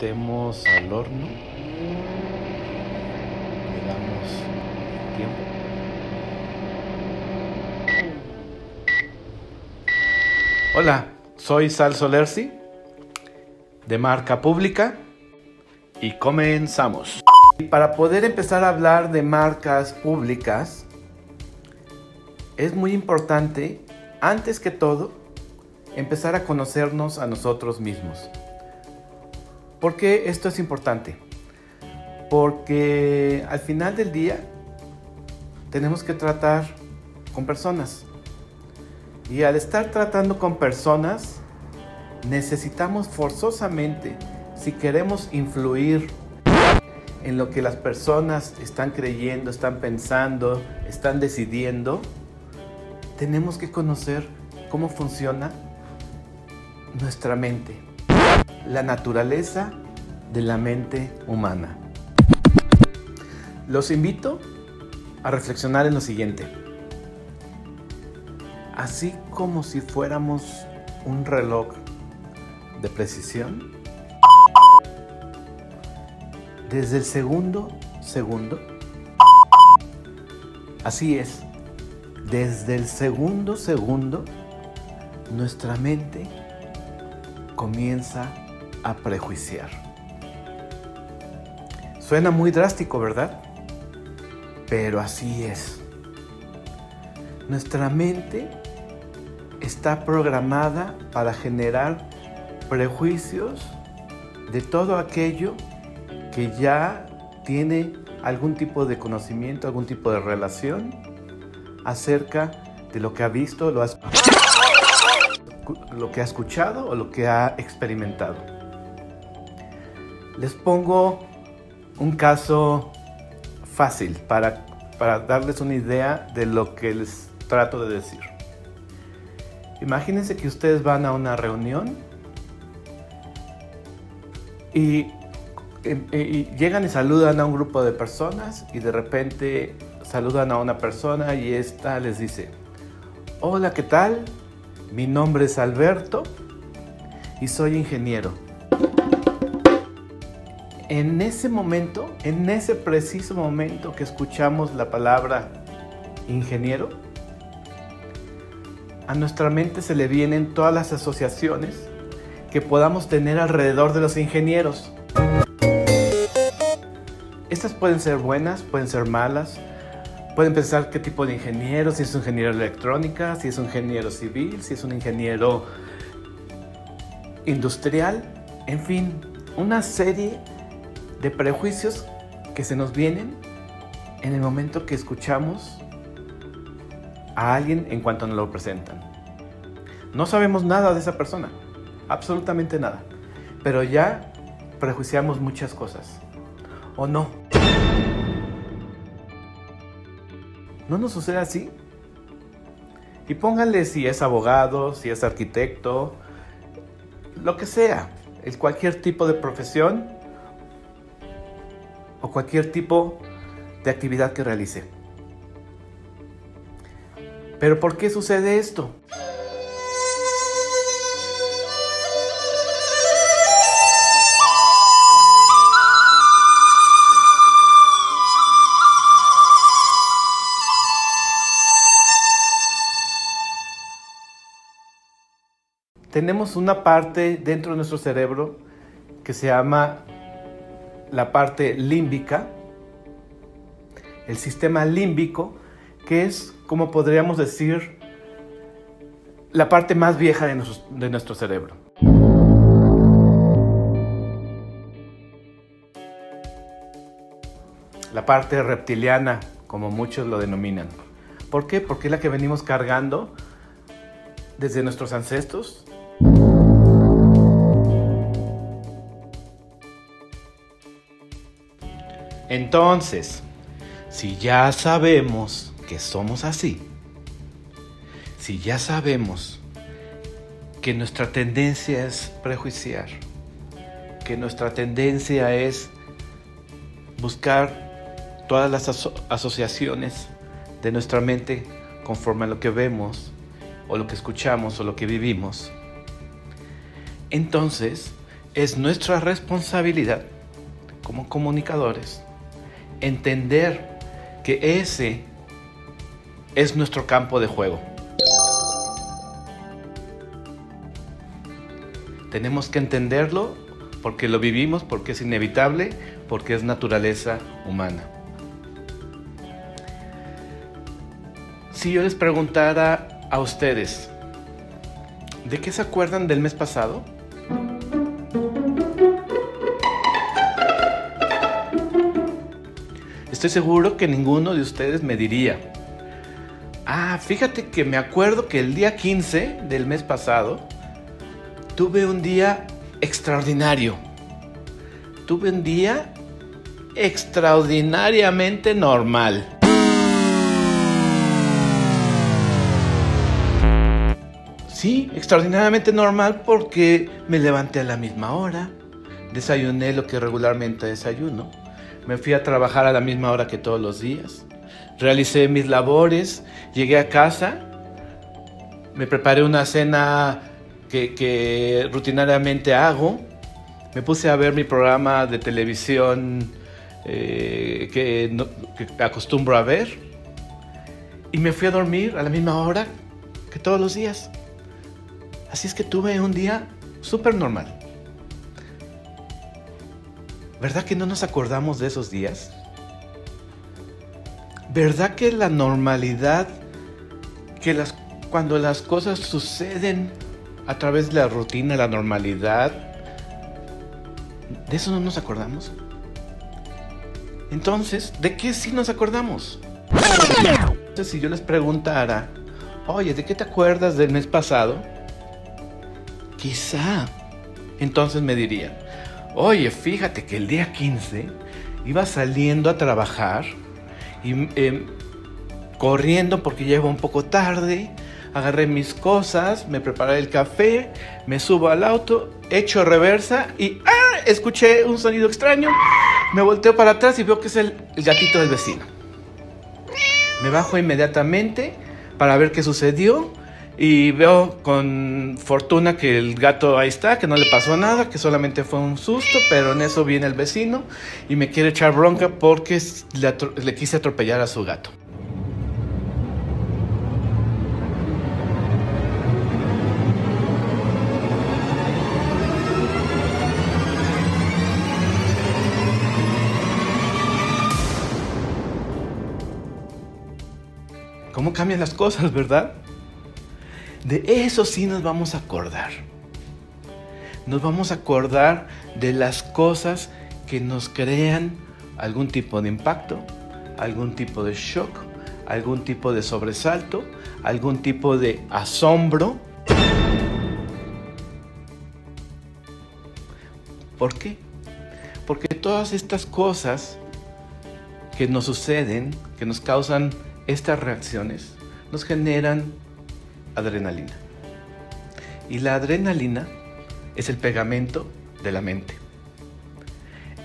metemos al horno. Le damos tiempo. Hola, soy Sal Solersi de marca pública y comenzamos. Para poder empezar a hablar de marcas públicas, es muy importante, antes que todo, empezar a conocernos a nosotros mismos. ¿Por qué esto es importante? Porque al final del día tenemos que tratar con personas. Y al estar tratando con personas, necesitamos forzosamente, si queremos influir en lo que las personas están creyendo, están pensando, están decidiendo, tenemos que conocer cómo funciona nuestra mente, la naturaleza de la mente humana. Los invito a reflexionar en lo siguiente. Así como si fuéramos un reloj de precisión, desde el segundo segundo, así es, desde el segundo segundo, nuestra mente comienza a prejuiciar. Suena muy drástico, ¿verdad? Pero así es. Nuestra mente está programada para generar prejuicios de todo aquello que ya tiene algún tipo de conocimiento, algún tipo de relación acerca de lo que ha visto, lo que ha escuchado o lo que ha experimentado. Les pongo un caso fácil para, para darles una idea de lo que les trato de decir. Imagínense que ustedes van a una reunión y, y, llegan y saludan a un grupo de personas y de repente saludan a una persona y esta les dice, hola, ¿qué tal? Mi nombre es Alberto y soy ingeniero. En ese momento, en ese preciso momento que escuchamos la palabra ingeniero, a nuestra mente se le vienen todas las asociaciones que podamos tener alrededor de los ingenieros. Estas pueden ser buenas, pueden ser malas, Pueden pensar qué tipo de ingeniero, si es un ingeniero electrónica, si es un ingeniero civil, si es un ingeniero industrial, en fin, una serie de prejuicios que se nos vienen en el momento que escuchamos a alguien en cuanto nos lo presentan. No sabemos nada de esa persona, absolutamente nada, pero ya prejuiciamos muchas cosas, ¿o no? ¿No nos sucede así? Y pónganle si es abogado, si es arquitecto, lo que sea, es cualquier tipo de profesión o cualquier tipo de actividad que realice. Pero ¿por qué sucede esto? tenemos una parte dentro de nuestro cerebro que se llama la parte límbica, el sistema límbico, que es, como podríamos decir, la parte más vieja de nuestro, cerebro. La parte reptiliana, como muchos lo denominan. ¿Por qué? Porque es la que venimos cargando desde nuestros ancestros, entonces, si ya sabemos que somos así, si ya sabemos que nuestra tendencia es prejuiciar, que nuestra tendencia es buscar todas las asociaciones de nuestra mente conforme a lo que vemos o lo que escuchamos o lo que vivimos, entonces es nuestra responsabilidad como comunicadores entender que ese es nuestro campo de juego. Tenemos que entenderlo porque lo vivimos, porque es inevitable, porque es naturaleza humana. Si yo les preguntara a ustedes, ¿de qué se acuerdan del mes pasado? Estoy seguro que ninguno de ustedes me diría, ah, fíjate que me acuerdo que el día 15 del mes pasado tuve un día extraordinario. Tuve un día extraordinariamente normal. Sí, extraordinariamente normal porque me levanté a la misma hora, desayuné lo que regularmente desayuno, me fui a trabajar a la misma hora que todos los días. Realicé mis labores, llegué a casa, me preparé una cena que, rutinariamente hago, me puse a ver mi programa de televisión eh, que, que acostumbro a ver y me fui a dormir a la misma hora que todos los días. Así es que tuve un día súper normal. ¿Verdad que no nos acordamos de esos días? ¿Verdad que la normalidad, que las, cuando las cosas suceden a través de la rutina, la normalidad, de eso no nos acordamos? Entonces, ¿de qué sí nos acordamos? Entonces, si yo les preguntara, oye, ¿de qué te acuerdas del mes pasado? Quizá entonces me dirían, Oye, fíjate que el día 15 iba saliendo a trabajar y em, corriendo porque llego un poco tarde. Agarré mis cosas, me preparé el café, me subo al auto, echo reversa y ¡ah! escuché un sonido extraño. Me volteo para atrás y veo que es el gatito del vecino. Me bajo inmediatamente para ver qué sucedió y veo con fortuna que el gato ahí está, que no le pasó nada, que solamente fue un susto, pero en eso viene el vecino y me quiere echar bronca porque le, le quise atropellar a su gato. ¿Cómo cambian las cosas, verdad? De eso sí nos vamos a acordar. Nos vamos a acordar de las cosas que nos crean algún tipo de impacto, algún tipo de shock, algún tipo de sobresalto, algún tipo de asombro. ¿Por qué? Porque todas estas cosas que nos suceden, que nos causan estas reacciones, nos generan adrenalina. Y la adrenalina es el pegamento de la mente.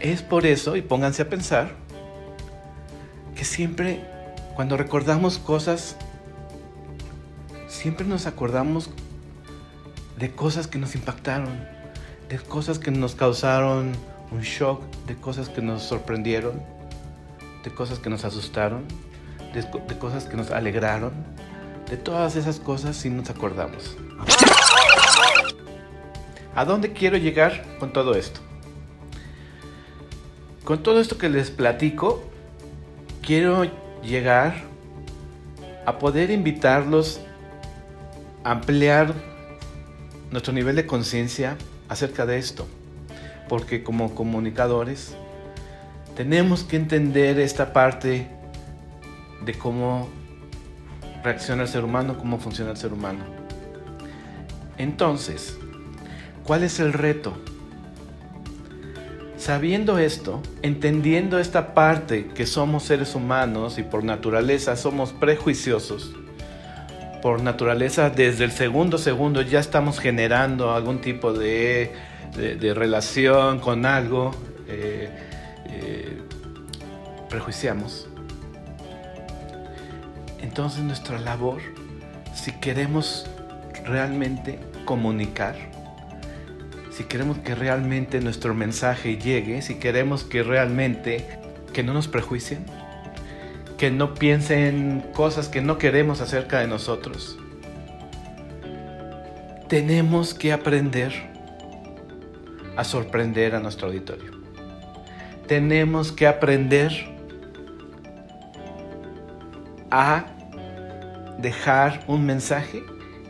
Es por eso, y pónganse a pensar, que siempre cuando recordamos cosas, siempre nos acordamos de cosas que nos impactaron, de cosas que nos causaron un shock, de cosas que nos sorprendieron, de cosas que nos asustaron, de, de cosas que nos alegraron, de todas esas cosas si nos acordamos. ¿A dónde quiero llegar con todo esto? Con todo esto que les platico, quiero llegar a poder invitarlos a ampliar nuestro nivel de conciencia acerca de esto. Porque como comunicadores tenemos que entender esta parte de cómo reacciona el ser humano, cómo funciona el ser humano. Entonces, ¿cuál es el reto? Sabiendo esto, entendiendo esta parte que somos seres humanos y por naturaleza somos prejuiciosos, por naturaleza desde el segundo segundo ya estamos generando algún tipo de, relación con algo, eh, eh, prejuiciamos. Entonces nuestra labor, si queremos realmente comunicar, si queremos que realmente nuestro mensaje llegue, si queremos que realmente que no nos prejuicien, que no piensen cosas que no queremos acerca de nosotros. Tenemos que aprender a sorprender a nuestro auditorio. Tenemos que aprender a dejar un mensaje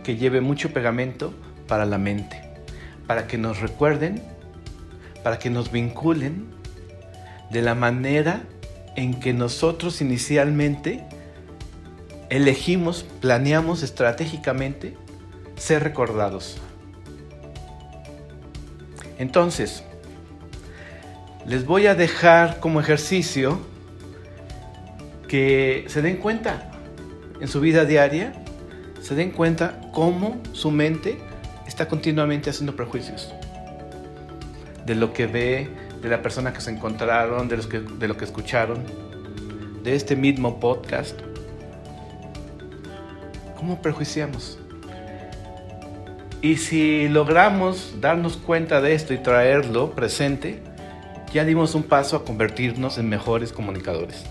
que lleve mucho pegamento para la mente, para que nos recuerden, para que nos vinculen de la manera en que nosotros inicialmente elegimos, planeamos estratégicamente ser recordados. Entonces, les voy a dejar como ejercicio que se den cuenta en su vida diaria, se den cuenta cómo su mente está continuamente haciendo prejuicios de lo que ve, de la persona que se encontraron, de, los que, de lo que escucharon, de este mismo podcast. ¿Cómo prejuiciamos? Y si logramos darnos cuenta de esto y traerlo presente, ya dimos un paso a convertirnos en mejores comunicadores.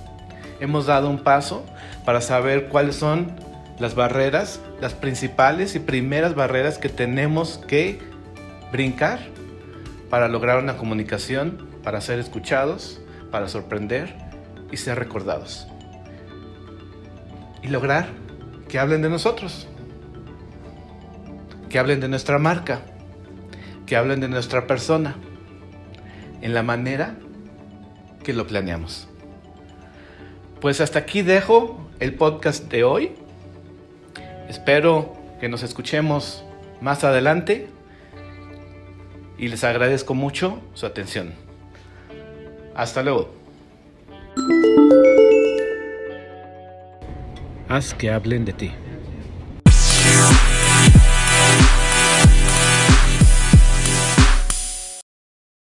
Hemos dado un paso para saber cuáles son las barreras, las principales y primeras barreras que tenemos que brincar para lograr una comunicación, para ser escuchados, para sorprender y ser recordados. Y lograr que hablen de nosotros, que hablen de nuestra marca, que hablen de nuestra persona, en la manera que lo planeamos. Pues hasta aquí dejo el podcast de hoy. Espero que nos escuchemos más adelante y les agradezco mucho su atención. Hasta luego. Haz que hablen de ti.